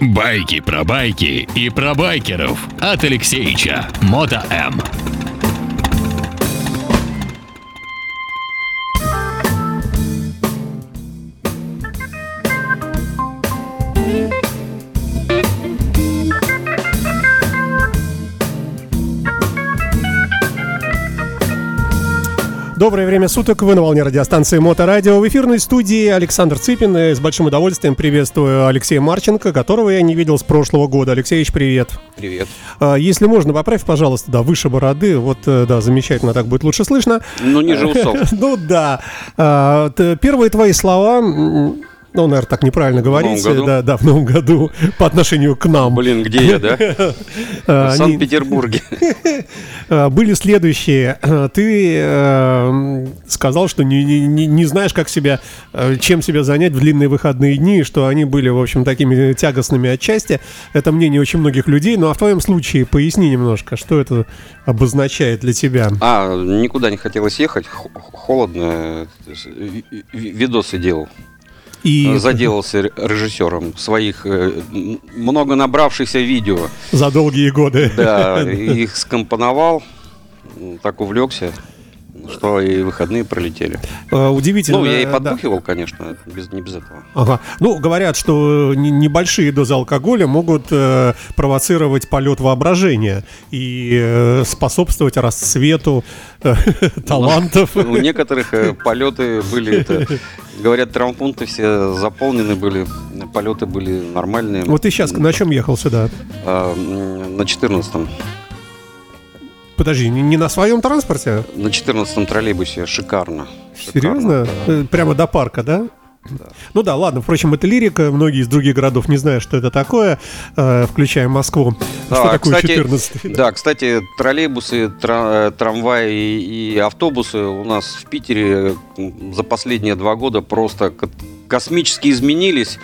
Байки про байки и про байкеров от Алексеича Мото М. Доброе время суток, вы на волне радиостанции Моторадио. В эфирной студии Александр Цыпин. И с большим удовольствием приветствую Алексея Марченко, которого я не видел с прошлого года. Алексеевич, привет. Привет. А, Если можно, поправь, пожалуйста, да, выше бороды. Вот, э, да, замечательно, так будет лучше слышно. Ну, ниже усов. Ну да. А, Первые твои слова, ну, наверное, так неправильно говорить. Да, да, в новом году по отношению к нам. Блин, где я, да? А, В они- Санкт-Петербурге. А, были следующие. А, Ты э, м, сказал, что не, не- не- не знаешь, как себя, э, чем себя занять в длинные выходные дни, что они были, в общем, такими тягостными отчасти. Это мнение очень многих людей. Ну а в твоем случае поясни немножко, что это обозначает для тебя. А, никуда не хотелось ехать, холодно, э, ви- ви- видосы делал. И Заделался р- режиссером своих э, много набравшихся видео. за долгие годы. Да, их скомпоновал, так увлекся, что и выходные пролетели. Э, Удивительно. Ну, я и да. подбухивал, конечно, без, не без этого. Ага. Ну, говорят, что не- небольшие дозы алкоголя могут э, провоцировать полет воображения и э, способствовать расцвету э, талантов. У некоторых э, полеты были, это, говорят, травмпункты все заполнены были, полеты были нормальные. Вот ты сейчас на чем ехал сюда? М, На 14-м. Подожди, не не на своем транспорте? На 14-м троллейбусе шикарно. Серьезно? Шикарно, да. Э, Прямо до парка, да? Ну да, ладно, впрочем, это лирика, многие из других городов не знают, что это такое, э, включая Москву. что Да, такое кстати, 14 Да, кстати, троллейбусы, тра- э, трамваи и автобусы у нас в Питере за последние два года просто ко- космически изменились.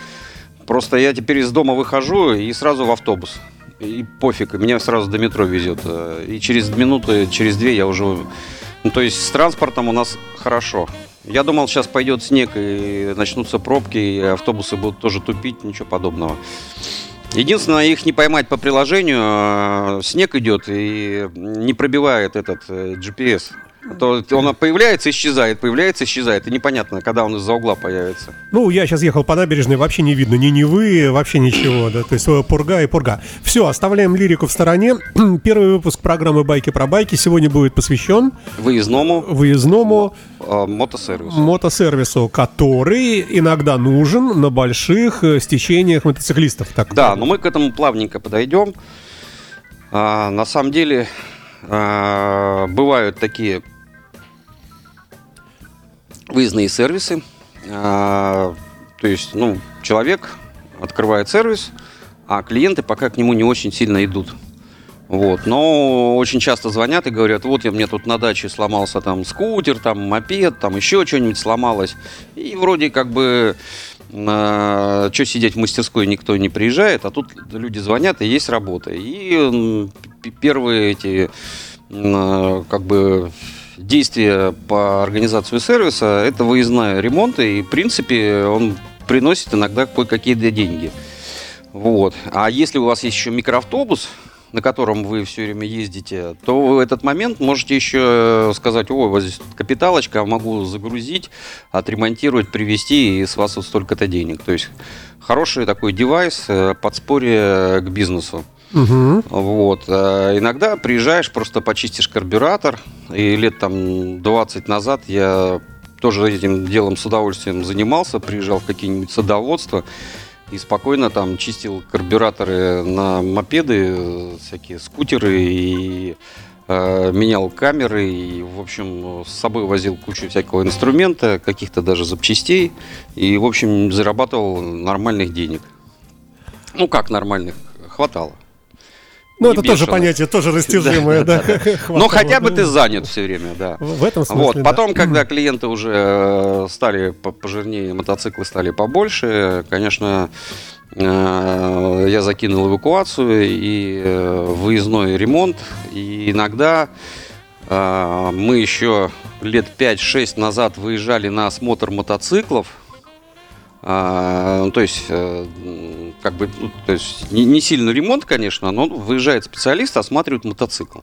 Просто я теперь из дома выхожу и сразу в автобус. И пофиг, меня сразу до метро везет. Э, И через минуты, через две я уже... Ну, то есть с транспортом у нас хорошо. Я думал, сейчас пойдет снег и начнутся пробки, и автобусы будут тоже тупить, ничего подобного. Единственное, их не поймать по приложению. а, Снег идет и не пробивает этот э, GPS. То он появляется, исчезает, появляется, исчезает. И непонятно, когда он из-за угла появится. Ну, я сейчас ехал по набережной, вообще не видно ни Невы, вообще ничего, да, то есть э, пурга и пурга. Все, оставляем лирику в стороне. Первый выпуск программы «Байки про байки» сегодня будет посвящен Выездному выездному э, мотосервису. мотосервису, который иногда нужен на больших э, стечениях мотоциклистов. Так Да, но мы к этому плавненько подойдем. А, на самом деле а, бывают такие выездные сервисы. А, то есть, ну, человек открывает сервис, а клиенты пока к нему не очень сильно идут. Вот. Но очень часто звонят и говорят, вот я мне тут на даче сломался там скутер, там мопед, там еще что-нибудь сломалось. И вроде как бы что сидеть в мастерской никто не приезжает, а тут люди звонят и есть работа. И первые эти м, как бы действия по организации сервиса это выездная ремонт, и в принципе он приносит иногда кое-какие деньги. Вот. А если у вас есть еще микроавтобус, на котором вы все время ездите, то в этот момент можете еще сказать, ой, вот здесь капиталочка, могу загрузить, отремонтировать, привезти, и с вас вот столько-то денег. То есть хороший такой девайс, э, подспорье к бизнесу. Мгм. Вот. э, Иногда приезжаешь, просто почистишь карбюратор. И лет там 20 назад я тоже этим делом с удовольствием занимался. Приезжал в какие-нибудь садоводства и спокойно там чистил карбюраторы на мопеды, э, всякие скутеры и э, менял камеры и, в общем, с собой возил кучу всякого инструмента, каких-то даже запчастей и, в общем, зарабатывал нормальных денег. Ну, как нормальных? Хватало. Ну, это тоже бешеных. понятие, тоже растяжимое, да. Но хотя бы ты занят все время, да. В этом смысле, Вот, да. потом, когда клиенты уже э, стали по- пожирнее, мотоциклы стали побольше, конечно, э, я закинул эвакуацию и э, выездной ремонт. И иногда мы еще лет 5-6 назад выезжали на осмотр мотоциклов. А, ну, то есть, э, как бы, ну, то есть не, не сильный ремонт, конечно, но выезжает специалист, осматривает мотоцикл.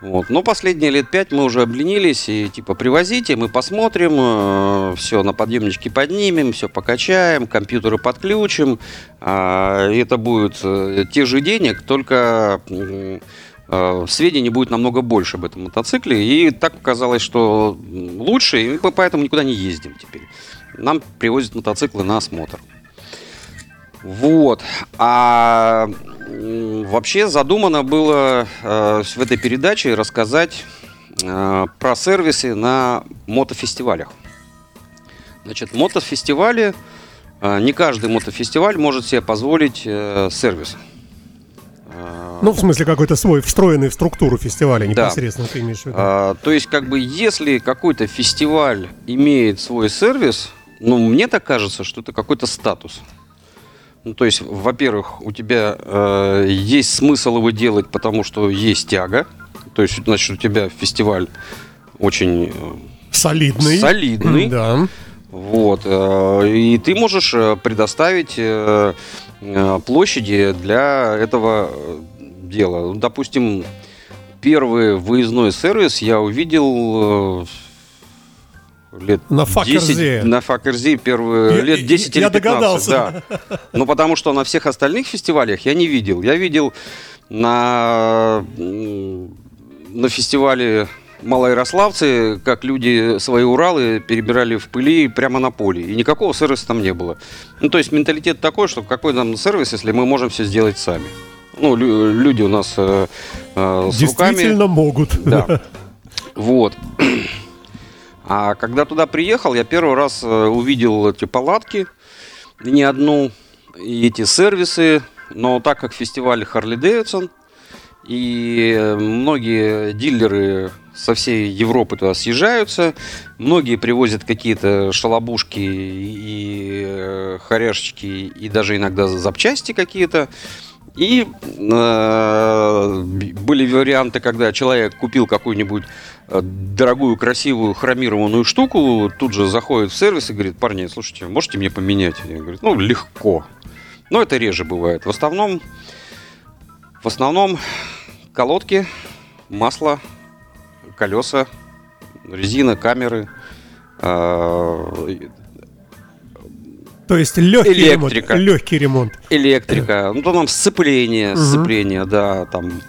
Вот. Но последние лет пять мы уже обленились и типа привозите, мы посмотрим, все на подъемничке поднимем, все покачаем, компьютеры подключим. И это будет э, те же денег, только м, э, сведений будет намного больше об этом мотоцикле. И так показалось, что лучше, и мы поэтому никуда не ездим теперь. Нам привозят мотоциклы на осмотр. Вот. А вообще задумано было э, в этой передаче рассказать э, про сервисы на мотофестивалях. Значит, мотофестивали, э, не каждый мотофестиваль может себе позволить э, сервис. Ну, в смысле, какой-то свой, встроенный в структуру фестиваля Да. непосредственно ты имеешь в виду. А, то есть, как бы, если какой-то фестиваль имеет свой сервис, ну, мне так кажется, что это какой-то статус. Ну, то есть, во-первых, у тебя э, есть смысл его делать, потому что есть тяга. То есть, значит, у тебя фестиваль очень э, Солидный. солидный. Да. Вот. э, И ты можешь э, предоставить площади для этого дела. Допустим, первый выездной сервис я увидел лет На 10, Факерзе. на Факерзе первые Я- лет 10 я или 15. догадался. Да. Ну, потому что на всех остальных фестивалях я не видел. Я видел на, на фестивале Малоярославцы, как люди свои Уралы перебирали в пыли прямо на поле. И никакого сервиса там не было. Ну, то есть менталитет такой, что какой нам сервис, если мы можем все сделать сами. Ну, лю- люди у нас э, э, с руками. Действительно могут. Да. Вот. А когда туда приехал, я первый раз э, увидел эти палатки, не одну, и эти сервисы. Но так как фестиваль Харли Дэвидсон, и многие дилеры со всей Европы туда съезжаются, многие привозят какие-то шалобушки и э, хоряшечки, и даже иногда запчасти какие-то. И э, были варианты, когда человек купил какую-нибудь э, дорогую, красивую хромированную штуку, тут же заходит в сервис и говорит, парни, слушайте, можете мне поменять? Я говорю, ну, легко. Но это реже бывает. В основном, в основном колодки, масло, колеса, резина, камеры, э, То есть легкий ремонт. Электрика. Легкий ремонт. электрика, ну, то там сцепление, Мгм. сцепление, да, там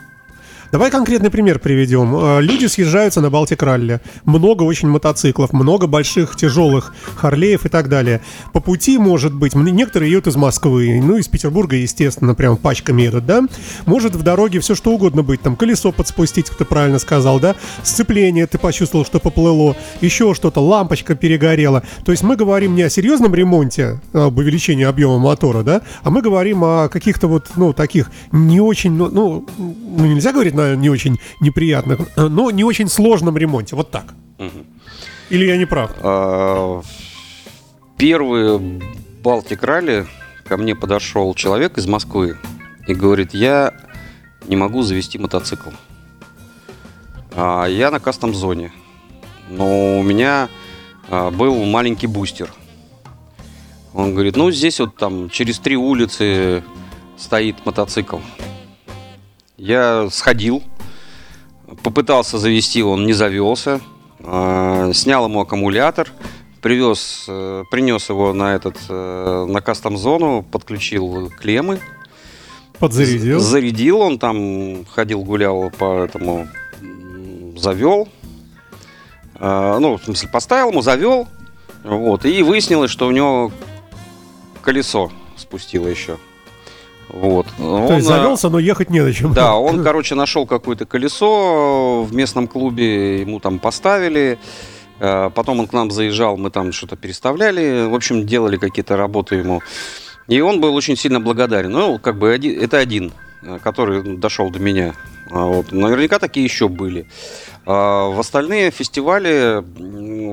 Давай конкретный пример приведем. Э, Люди съезжаются на Балтик Ралли. Много очень мотоциклов, много больших, тяжелых Харлеев и так далее. По пути, может быть, некоторые едут из Москвы, ну, из Петербурга, естественно, прям пачками едут, да? Может в дороге все что угодно быть, там, колесо подспустить, как ты правильно сказал, да? Сцепление, ты почувствовал, что поплыло, еще что-то, лампочка перегорела. То есть мы говорим не о серьезном ремонте, а об увеличении объема мотора, да? А мы говорим о каких-то вот, ну, таких не очень, ну, ну, ну, нельзя говорить не очень неприятных, э, но не очень сложном ремонте, вот так. Или я не прав? А, Первый Балтик ралли ко мне подошел человек из Москвы и говорит, я не могу завести мотоцикл. А я на кастом-зоне. Но у меня а, был маленький бустер. Он говорит, ну здесь вот там через три улицы стоит мотоцикл. Я сходил, попытался завести, он не завелся. А, Снял ему аккумулятор, привез, э, принес его на этот э, на кастом-зону, подключил клеммы, Подзарядил. зарядил, он там ходил, гулял по этому, завел, А, ну, в смысле, поставил ему, завел, вот, и выяснилось, что у него колесо спустило еще. Вот. То есть Он, а, завелся, но ехать не на чем. да, он, короче, нашел какое-то колесо в местном клубе, ему там поставили. Э, Потом он к нам заезжал, мы там что-то переставляли, в общем, делали какие-то работы ему. И он был очень сильно благодарен. Ну, как бы один- это один, э, который дошел до меня. А Вот. Наверняка такие еще были. А в остальные фестивали,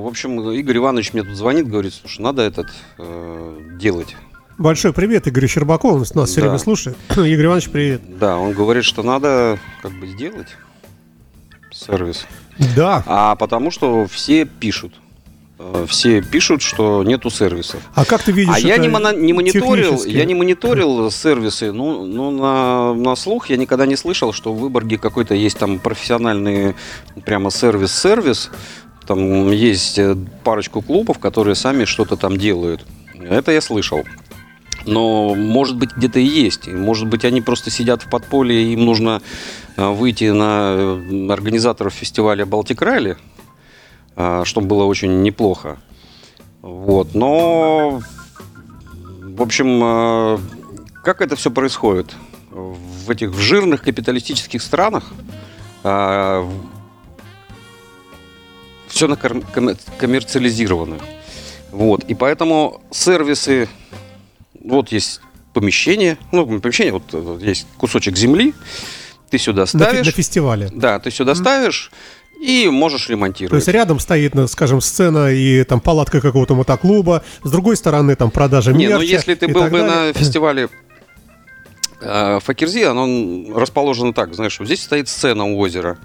в общем, Игорь Иванович мне тут звонит, говорит, слушай, надо этот э, делать. Большой привет Игорю Щербакову, он нас все Да. время слушает. Игорь Иванович, привет. Да, он говорит, что надо как бы сделать сервис. Да, А потому что все пишут. э, все пишут, что нету сервисов. А как ты видишь? А я не, моно- не мониторил, я не мониторил сервисы. Ну, ну на, на слух я никогда не слышал, что в Выборге какой-то есть там профессиональный прямо сервис-сервис. Там есть э, парочку клубов, которые сами что-то там делают. Это я слышал. Но, может быть, где-то и есть. Может быть, они просто сидят в подполье, и им нужно э, выйти на э, организаторов фестиваля Балтик Ралли, э, что было очень неплохо. Вот. Но, в общем, как это все происходит? В этих жирных капиталистических странах все коммерциализировано. Вот. И поэтому сервисы вот есть помещение, ну, помещение, вот, вот есть кусочек земли, ты сюда На, ставишь, на фестивале. да, ты сюда ставишь и можешь То ремонтировать. есть рядом стоит, ну, скажем, сцена и там палатка какого-то мотоклуба, с другой стороны там продажа Не, мерча ну если ты был бы далее. на фестивале э, Факирзи, оно расположено так, знаешь, вот здесь стоит сцена у озера.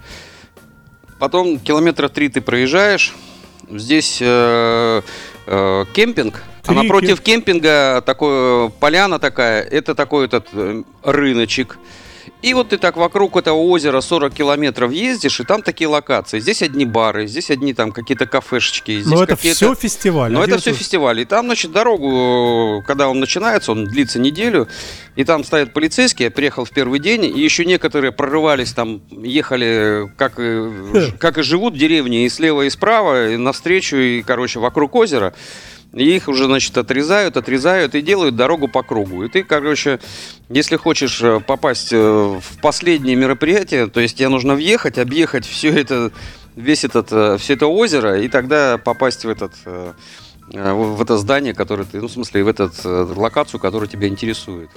Потом километра три ты проезжаешь, здесь э, э, кемпинг, а Крики. напротив кемпинга такое, поляна такая, это такой этот э, рыночек. И вот ты так вокруг этого озера 40 километров ездишь, и там такие локации. Здесь одни бары, здесь одни там какие-то кафешечки. Здесь Но это все фестиваль. но это все фестиваль. И там, значит, дорогу, когда он начинается, он длится неделю, и там стоят полицейские, я приехал в первый день, и еще некоторые прорывались там, ехали, как и, как и живут в деревне, и слева, и справа, и навстречу, и, короче, вокруг озера. И их уже, значит, отрезают, отрезают и делают дорогу по кругу. И ты, короче, если хочешь э, попасть э, в последнее мероприятие, то есть тебе нужно въехать, объехать все это, весь этот, э, все это озеро, и тогда попасть в этот в это здание, которое ты, ну, в смысле, в эту локацию, которая тебя интересует.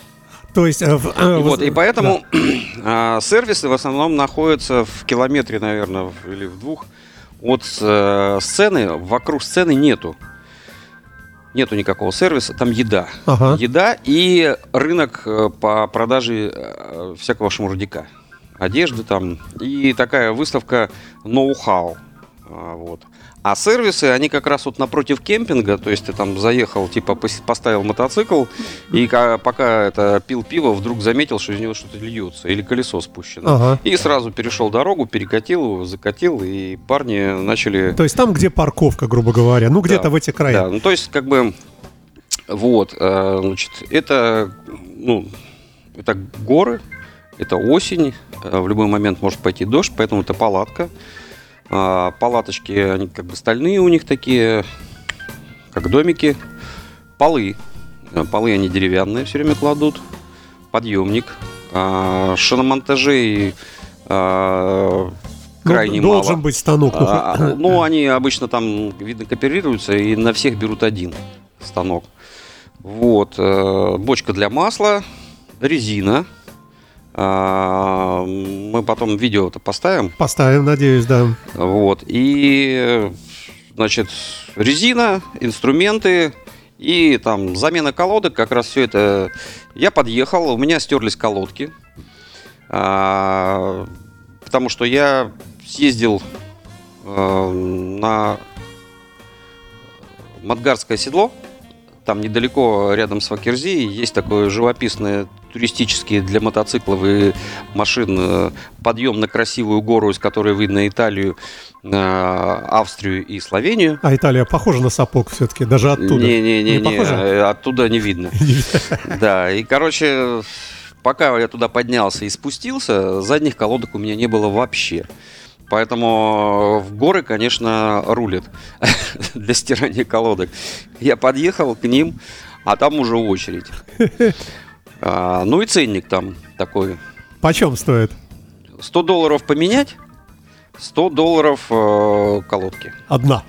То есть... э, э, вот, и поэтому а, сервисы в основном находятся в километре, наверное, или в двух от э, сцены. Вокруг сцены нету. Нету никакого сервиса, там еда. Ага. Еда и рынок э, по продаже э, всякого шмурдяка. Одежды там. И такая выставка ноу-хау. А, Вот. А сервисы, они как раз вот напротив кемпинга, то есть ты там заехал, типа пос- поставил мотоцикл, и ка- пока это пил пиво, вдруг заметил, что из него что-то льется, или колесо спущено. Ага. И сразу перешел дорогу, перекатил его, закатил, и парни начали... То есть там, где парковка, грубо говоря, ну где-то Да, в эти края. Да, ну то есть как бы вот, э, значит, это, ну, это горы, это осень, э, в любой момент может пойти дождь, поэтому это палатка. А, Палаточки, они как бы стальные у них такие, как домики. Полы, полы они деревянные все время кладут, подъемник. А, Шиномонтажей а, Ну, крайне должен мало. быть станок. ну, А, а, Ну, они обычно там, видно, кооперируются и на всех берут один станок. Вот. э, Бочка для масла, резина. А, Мы потом видео это поставим. Поставим, надеюсь, да. Вот. И, значит, резина, инструменты и там замена колодок. Как раз все это... Я подъехал, у меня стерлись колодки. А, Потому что я съездил э, на Мадгарское седло. Там недалеко, рядом с Факерзи, есть такое живописное туристические для мотоциклов и машин э, подъем на красивую гору, из которой видно Италию, э, Австрию и Словению. А Италия похожа на сапог все-таки, даже оттуда. Не-не-не, Не э, оттуда не видно. Да, и, короче, пока я туда поднялся и спустился, задних колодок у меня не было вообще. Поэтому в горы, конечно, рулят для стирания колодок. Я подъехал к ним, а там уже очередь. А, ну и ценник там такой. Почем стоит? 100 долларов поменять, 100 долларов э, колодки. Одна.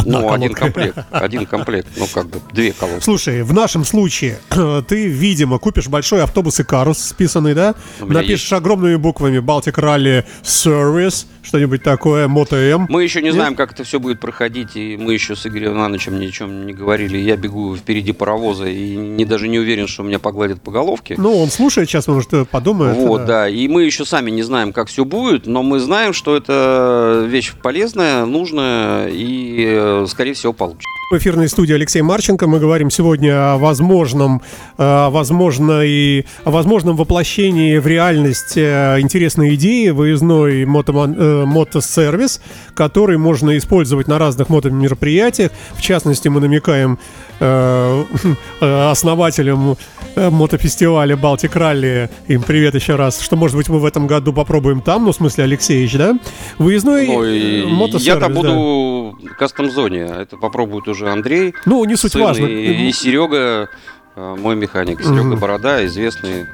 Одна ну, один колодка. комплект. Один комплект. Ну, как бы, две колодки. Слушай, в нашем случае ты, видимо, купишь большой автобус Икарус списанный, да? Напишешь огромными буквами Baltic Rally Service, что-нибудь такое, МоtoМ. Мы еще не Нет? знаем, как это все будет проходить, и мы еще с Игорем Ивановичем ни о чем не говорили. Я бегу впереди паровоза и не, даже не уверен, что меня погладят по головке. Ну, он слушает сейчас, может, э, подумает. вот, да. И мы еще сами не знаем, как все будет, но мы знаем, что это вещь полезная, нужная, и э, скорее всего, получит. В эфирной студии Алексей Марченко. Мы говорим сегодня о возможном, э, возможно и о возможном воплощении в реальность э, интересной идеи выездной мото, э, мотосервис, который можно использовать на разных мотомероприятиях. В частности, мы намекаем э, основателям мотофестиваля Балтик Ралли, им привет еще раз, что, может быть, мы в этом году попробуем там, ну, в смысле, Алексеевич, да? Выездной ну, мотосервис, Я-то буду да. Кастом-зоне, это попробуют уже Андрей. Ну, не суть важно. И, и Серега, э, мой механик, Серега mm Борода, известный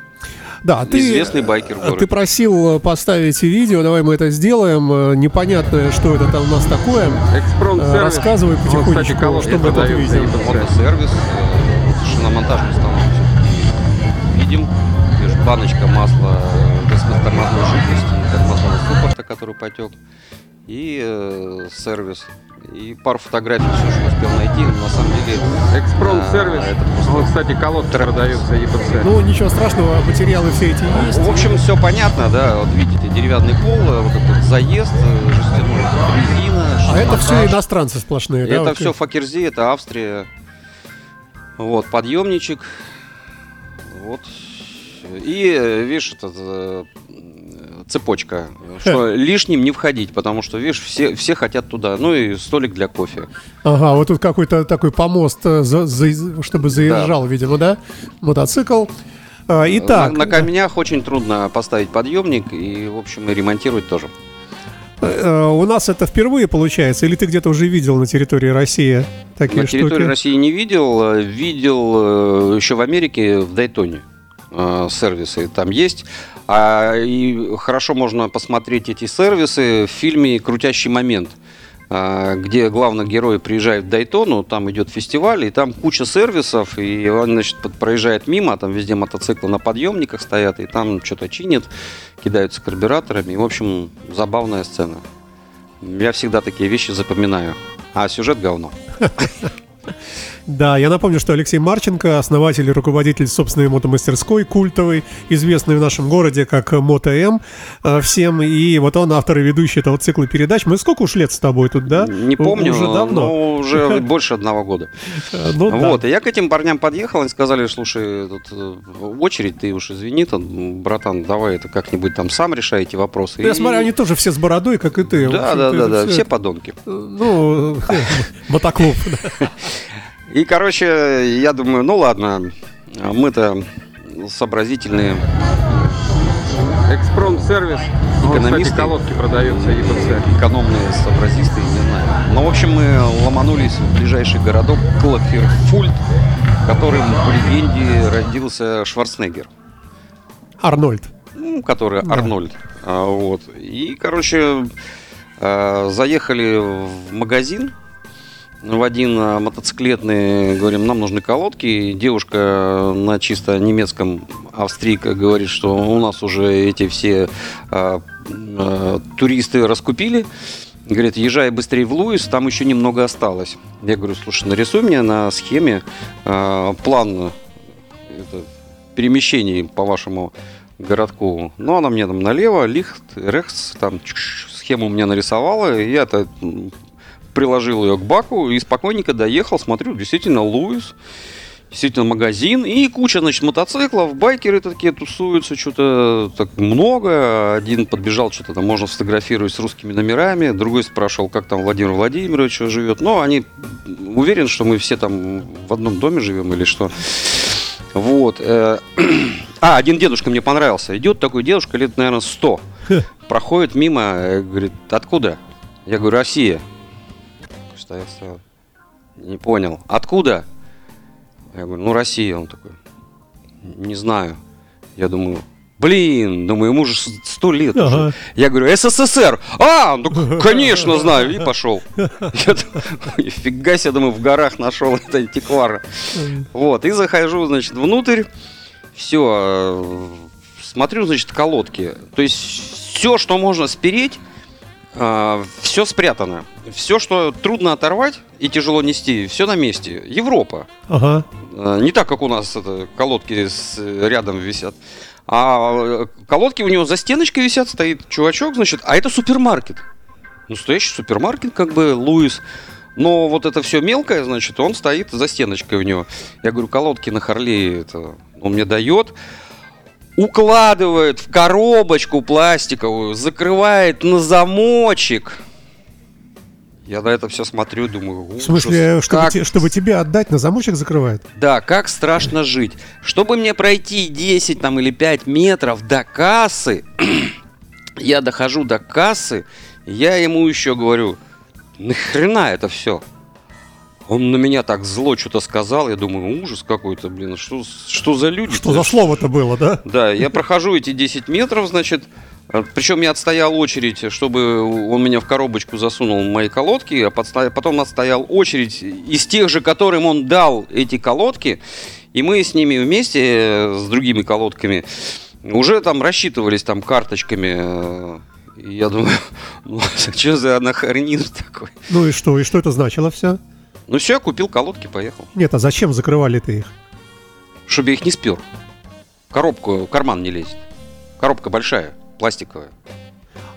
да, ты, известный байкер в Ты просил поставить видео, давай мы это сделаем. Э, непонятно, что это там у нас такое. Экспромт-сервис. Рассказывай потихонечку, вот, что мы тут видим. Мотосервис, шиномонтажный станок. Видим, баночка масла без тормозной жидкости, тормозного суппорта, который потек и э, сервис. И пару фотографий все, что успел найти. Но на самом деле... Экспромт-сервис. А, это просто... Вот, кстати, колодки продаются ЕПЦ. Ну, ничего страшного, материалы все эти есть. В общем, все понятно, да. Вот видите, деревянный пол, э, вот этот заезд, э, жестяной резина, А это все иностранцы сплошные, да? Это вот все Факерзи, это Австрия. Вот, подъемничек. Вот. И, э, видишь, этот цепочка, что лишним не входить, потому что, видишь, все, все хотят туда. Ну и столик для кофе. Ага, вот тут какой-то такой помост, э, за, за, чтобы заезжал, да. видимо, да? Мотоцикл. А, итак. На, на камнях очень трудно поставить подъемник и, в общем, и ремонтировать тоже. Э, у нас это впервые получается, или ты где-то уже видел на территории России такие на штуки? На территории России не видел, э, видел еще в Америке в Дайтоне сервисы там есть. А, и хорошо можно посмотреть эти сервисы в фильме «Крутящий момент», а, где главный герой приезжает в Дайтону, там идет фестиваль, и там куча сервисов, и он, значит, проезжает мимо, там везде мотоциклы на подъемниках стоят, и там что-то чинят, кидаются карбюраторами. И, в общем, забавная сцена. Я всегда такие вещи запоминаю. А сюжет говно. Да, я напомню, что Алексей Марченко, основатель и руководитель собственной мотомастерской, культовой, известный в нашем городе как Мото М э, всем. И вот он автор и ведущий этого цикла передач. Мы сколько уж лет с тобой тут, да? Не помню, уже давно. но уже больше одного года. Э, ну, вот, да. и я к этим парням подъехал, они сказали, слушай, тут э, очередь, ты уж извини, там, братан, давай это как-нибудь там сам решай эти вопросы. Я и... смотрю, они тоже все с бородой, как и ты. Да, да, да, да, все подонки. Ну, мотоклуб. И, короче, я думаю, ну ладно, мы-то сообразительные. Экспромт-сервис. Экономисты. Вот, колодки продаются, ЕПЦ. Экономные сообразисты, не знаю. Но, ну, в общем, мы ломанулись в ближайший городок Клоферфульт, которым, по легенде, родился Шварценеггер. Арнольд. Ну, который да. Арнольд. А, вот. И, короче, а, заехали в магазин, в один а, мотоциклетный, говорим, нам нужны колодки. Девушка на чисто немецком австрийка говорит, что у нас уже эти все а, а, туристы раскупили. Говорит, езжай быстрее в Луис, там еще немного осталось. Я говорю, слушай, нарисуй мне на схеме э, план это, перемещений по вашему городку. Ну, она мне там налево, лихт, рехс, там схему у меня нарисовала. И я-то приложил ее к баку и спокойненько доехал, смотрю, действительно Луис, действительно магазин и куча, значит, мотоциклов, байкеры такие тусуются, что-то так много. Один подбежал, что-то там можно сфотографировать с русскими номерами, другой спрашивал, как там Владимир Владимирович живет. Но они уверены, что мы все там в одном доме живем или что. Вот. Э, а, один дедушка мне понравился. Идет такой дедушка, лет, наверное, 100. Проходит мимо, э, говорит, откуда? Я говорю, Россия стоял, стоял. Не понял. Откуда? Я говорю, ну Россия. Он такой, не знаю. Я думаю, блин, думаю, ему уже сто лет ага. уже. Я говорю, СССР. А, ну конечно знаю. И пошел. Фига себе, думаю, в горах нашел это антиквара. Вот, и захожу, значит, внутрь. Все, э, смотрю, значит, колодки. То есть все, что можно спереть, все спрятано все, что трудно оторвать и тяжело нести, все на месте. Европа. Ага. Э, не так, как у нас это, колодки с, рядом висят. А колодки у него за стеночкой висят, стоит чувачок, значит, а это супермаркет. Настоящий супермаркет, как бы, Луис. Но вот это все мелкое, значит, он стоит за стеночкой у него. Я говорю, колодки на Харле это он мне дает. Укладывает в коробочку пластиковую, закрывает на замочек. Я на это все смотрю, думаю, В смысле, ужас, чтобы, как те- чтобы тебе отдать, на замочек закрывает? да, как страшно жить. Чтобы мне пройти 10 там, или 5 метров до кассы, я дохожу до кассы, я ему еще говорю, нахрена это все? Он на меня так зло что-то сказал, я думаю, ужас какой-то, блин, что, с- что за люди? Что за слово-то было, да? Да, я прохожу эти 10 метров, значит, причем я отстоял очередь, чтобы он меня в коробочку засунул мои колодки, а потом отстоял очередь из тех же, которым он дал эти колодки, и мы с ними вместе, э, с другими колодками, уже там рассчитывались там карточками. э, я думаю, ну, что за анахронизм такой? Ну и что? И что это значило все? Ну все, купил колодки, поехал. Нет, а зачем закрывали ты их? Чтобы я их не спер. Коробку, в карман не лезет. Коробка большая, пластиковая.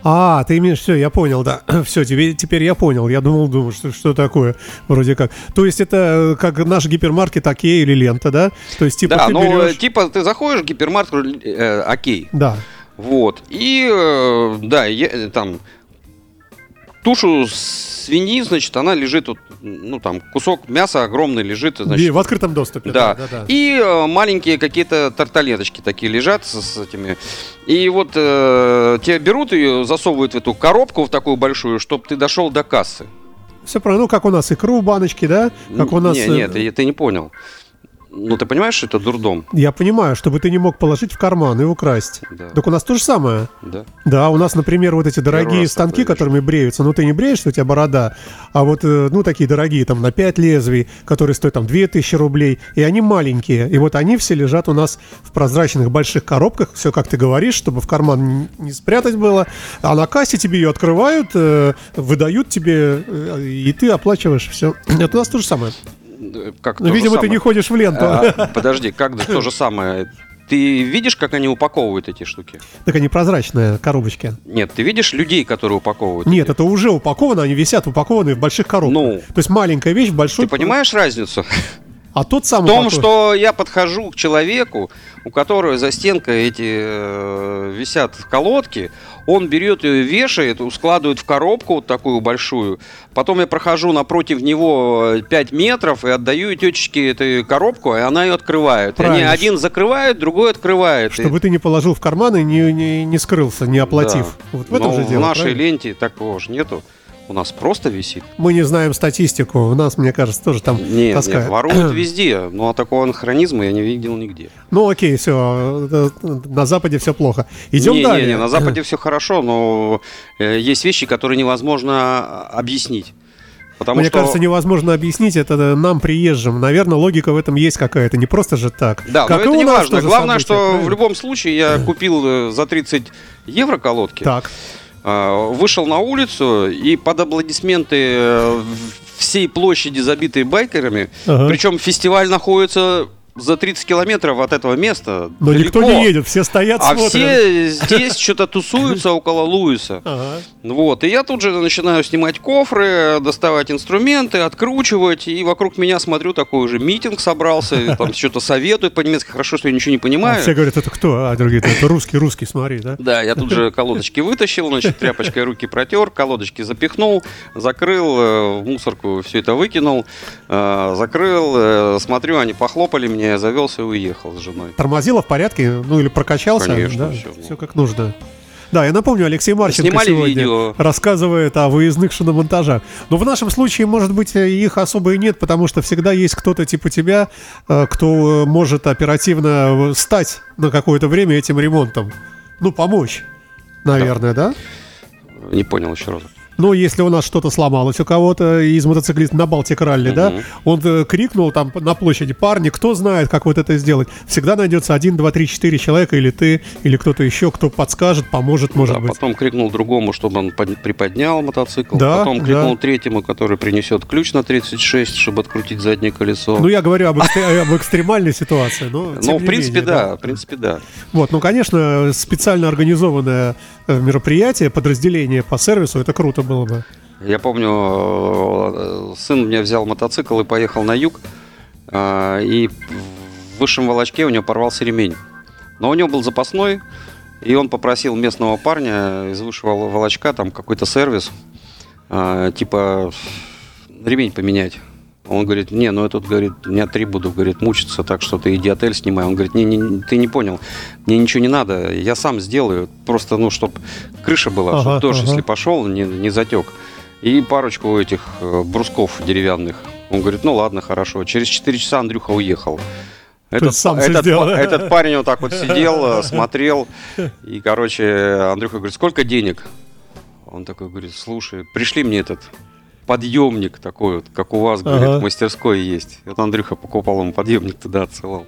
А, ты имеешь, все, я понял, да. Все, тебе, теперь я понял. Я думал, думал, что, что такое, вроде как. То есть это э, как наш гипермаркет Окей или лента, да? То есть типа да, ты ну, э, берешь... типа, ты заходишь в гипермаркет, э, окей, Да. вот, и, э, да, я, э, там, тушу свиньи, значит, она лежит, вот, ну, там, кусок мяса огромный лежит, И значит, в открытом доступе. да. да, да. И э, маленькие какие-то тарталеточки такие лежат с, с этими. И вот э, тебя берут ее, засовывают в эту коробку, в такую большую, чтобы ты дошел до кассы. Все правильно. Ну, как у нас икру в баночке, да? Как у нас... Э, нет, ты, ты не понял. Ну, ты понимаешь, что это дурдом? Я понимаю, чтобы ты не мог положить в карман и украсть. Да. Так у нас то же самое. Да. Да, у нас, например, вот эти дорогие станки, которыми бреются, ну ты не бреешься, у тебя борода, а вот, э, ну, такие дорогие, там, на 5 лезвий, которые стоят там 2000 рублей, и они маленькие, и вот они все лежат у нас в прозрачных больших коробках, все как ты говоришь, чтобы в карман не спрятать было, а на кассе тебе ее открывают, э, выдают тебе, э, и ты оплачиваешь все. Это у нас то же самое. Как же видимо, ты самое. не ходишь в ленту. А, подожди, как то же самое? Ты видишь, как они упаковывают эти штуки? Так они прозрачные коробочки. Нет, ты видишь людей, которые упаковывают? Нет, эти? это уже упаковано, они висят упакованные в больших коробках. Ну. То есть маленькая вещь в большой... Ты понимаешь разницу? А тот сам В том, упаков- что я подхожу к человеку, у которого за стенкой эти э, висят колодки, он берет ее, вешает, складывает в коробку вот такую большую. Потом я прохожу напротив него 5 метров и отдаю тетечке эту коробку, и она ее открывает. И Они Правильно. один закрывает, другой открывает. И- Чтобы ты не положил в карман и не, не, не скрылся, не оплатив. Да. Вот в этом Но же дело. в нашей правильно? ленте такого же нету. У нас просто висит. Мы не знаем статистику. У нас, мне кажется, тоже там Нет, таскают. нет, воруют везде. Ну, а такого анахронизма я не видел нигде. Ну окей, все. На Западе все плохо. Идем не, далее. Не, не, на Западе все хорошо, но э, есть вещи, которые невозможно объяснить. Потому Мне что... кажется, невозможно объяснить это нам, приезжим. Наверное, логика в этом есть какая-то. Не просто же так. Да, как но это не важно. Главное, события, что в правильно? любом случае я купил э, за 30 евро колодки, Так. А, вышел на улицу и под аплодисменты э, всей площади, забитой байкерами, Ага. причем фестиваль находится за 30 километров от этого места. Но далеко. никто не едет, все стоят, А смотрят. все здесь что-то тусуются около Луиса. Ага. Вот, и я тут же начинаю снимать кофры, доставать инструменты, откручивать, и вокруг меня смотрю, такой уже митинг собрался, там что-то советуют по-немецки, хорошо, что я ничего не А понимаю. все говорят, это кто? А другие, это русский, русский, смотри, да? Да, я тут же колодочки вытащил, значит, тряпочкой руки протер, колодочки запихнул, закрыл, э, в мусорку все это выкинул, э, закрыл, э, смотрю, они похлопали меня, я завелся и уехал с женой. Тормозило в порядке? Ну или прокачался? Конечно, да? ну. Все как нужно. Да, я напомню, Алексей Марченко Снимали сегодня видео. рассказывает о выездных шиномонтажах. Но в нашем случае, может быть, их особо и нет, потому что всегда есть кто-то типа тебя, э, кто э, может оперативно стать на какое-то время этим ремонтом. Ну, помочь, наверное, да? Не понял еще раз. Ну, если у нас что-то сломалось у кого-то из мотоциклистов на Балтик Ралли, да, он э, крикнул там на площади, парни, кто знает, как вот это сделать? Всегда найдется один, два, три, четыре человека, или ты, или кто-то еще, кто подскажет, поможет, может Да, быть. потом крикнул другому, чтобы он под- приподнял мотоцикл. Да, потом крикнул да. третьему, который принесет ключ на 36, чтобы открутить заднее колесо. Ну, я говорю об, экстре- об экстремальной ситуации, но Ну, в принципе, менее, да, в принципе, да. Вот, ну, конечно, специально организованное э, мероприятие, подразделение по сервису, это круто было бы. Я помню, сын меня взял мотоцикл и поехал на юг, э, и в высшем волочке у него порвался ремень. Но у него был запасной, и он попросил местного парня из высшего волочка, там какой-то сервис, э, типа ремень поменять. Он говорит, не, ну я тут, говорит, дня три буду, говорит, мучиться, так что ты иди отель снимай. Он говорит, не, не, ты не понял, мне ничего не надо, я сам сделаю, просто, ну, чтобы крыша была, Ага, чтобы дождь, ага. если пошел, не, не затек. И парочку этих э, брусков деревянных. Он говорит, ну ладно, хорошо. Через 4 часа Андрюха уехал. Этот, сам этот, сделал, этот парень вот так вот сидел, э, смотрел. И, короче, Андрюха говорит, сколько денег? Он такой говорит, слушай, пришли мне этот подъемник такой вот, как у вас, говорит, Ага. в мастерской есть. Вот Андрюха покупал ему подъемник, туда отсылал.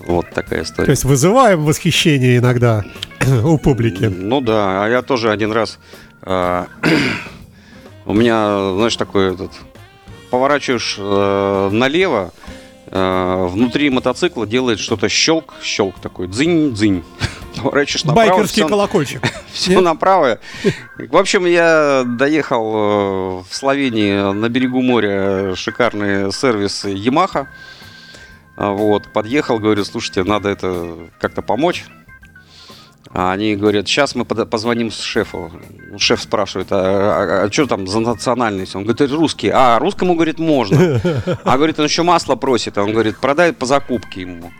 Вот такая То история. есть вызываем восхищение иногда у публики. Ну да, а я тоже один раз... а, у меня, знаешь, такой этот... Поворачиваешь э, налево, э, внутри мотоцикла делает что-то щелк, щелк такой, дзынь-дзынь. Поворачиваешь направо, Байкерский всё- колокольчик. все Нет? направо. В общем, я доехал э, в Словении на берегу моря шикарный сервис Yamaha. А, Вот, подъехал, говорю, слушайте, надо это как-то помочь. А они говорят, сейчас мы позвоним шефу. Ну, Шеф спрашивает, а, что там за национальность? Он говорит, русский. А, русскому, говорит, можно. А, говорит, он еще масло просит. А Он говорит, продай по закупке ему.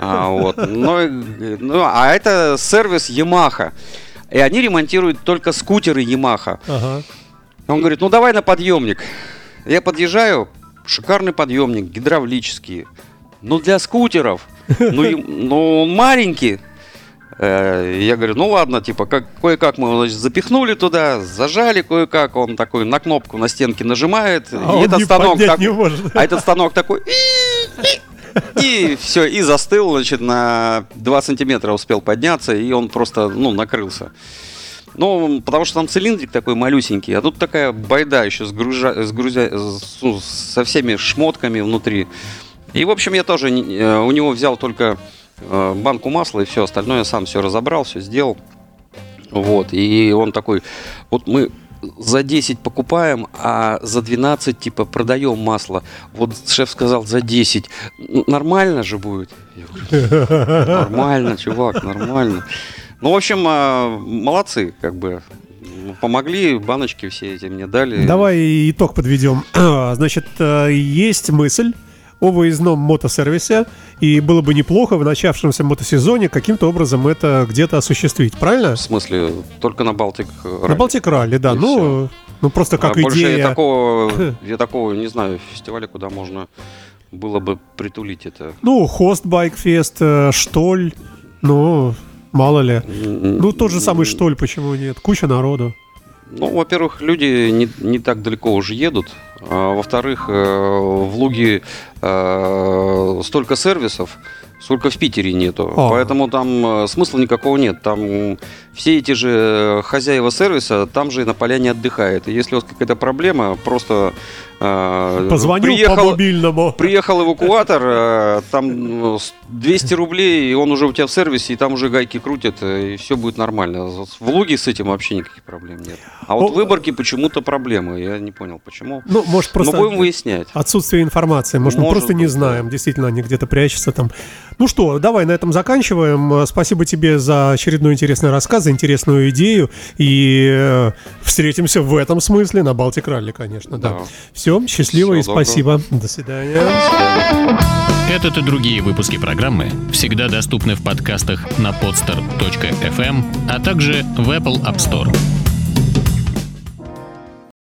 А, вот. и, ну, а это сервис Yamaha. И они ремонтируют только скутеры Yamaha. Ага. Он говорит, ну давай на подъемник. Я подъезжаю, шикарный подъемник, гидравлический. Ну для скутеров. Ну, ну он маленький. Э, Я говорю, ну ладно, типа, как, кое-как мы его значит, запихнули туда, зажали кое-как, он такой на кнопку на стенке нажимает, А и этот станок так- а этот станок такой и все, и застыл, значит, на 2 сантиметра успел подняться, и он просто, ну, накрылся. Ну, потому что там цилиндрик такой малюсенький, а тут такая байда еще с, гружа- с грузя- с- ну, со всеми шмотками внутри. И, в общем, я тоже э, у него взял только э, банку масла, и все остальное сам все разобрал, все сделал. Вот, и он такой, вот мы за 10 покупаем, а за 12 типа продаем масло. Вот шеф сказал за 10. Н- Нормально же будет? Я говорю, нормально, чувак, нормально. Ну, в общем, а, молодцы, как бы. Помогли, баночки все эти мне дали. Давай итог подведем. Значит, э, есть мысль о выездном мотосервисе, и было бы неплохо в начавшемся мотосезоне каким-то образом это где-то осуществить, правильно? В смысле, только на Балтик. На Балтик Ралли, да. И Ну, ну просто как а больше я идея. такого, я такого не знаю, фестиваля, куда можно было бы притулить это. Ну, Хост Байкфест, э, Штоль, ну, мало ли. Ну, тот же самый Штоль, почему нет? Куча народу. Ну, во-первых, люди не, не так далеко уже едут. А, во-вторых, э, в Луге э, столько сервисов, сколько в Питере нету. А. Поэтому там э, смысла никакого нет. Там все эти же хозяева сервиса там же на поляне отдыхают. И если у вас какая-то проблема, просто э, Позвонил по приехал, мобильному. Приехал эвакуатор, э, там ну, с- 200 рублей, и он уже у тебя в сервисе, и там уже гайки крутят, и все будет нормально. В Луге с этим вообще никаких проблем нет. А вот О, в Выборге почему-то проблемы, я не понял, почему. Ну, может, просто... будем выяснять. Отсутствие информации. Может, мы Может просто не быть, да. знаем. Действительно, они где-то прячутся там. Ну что, давай на этом заканчиваем. Э, Спасибо тебе за очередной интересный рассказ, за интересную идею. И э, встретимся в этом смысле на Балтик Ралли, конечно. Да. Да. Все, счастливо и Всего доброго. спасибо. До свидания. Этот и другие выпуски программы всегда доступны в подкастах на podster.fm, а также в Apple App Store.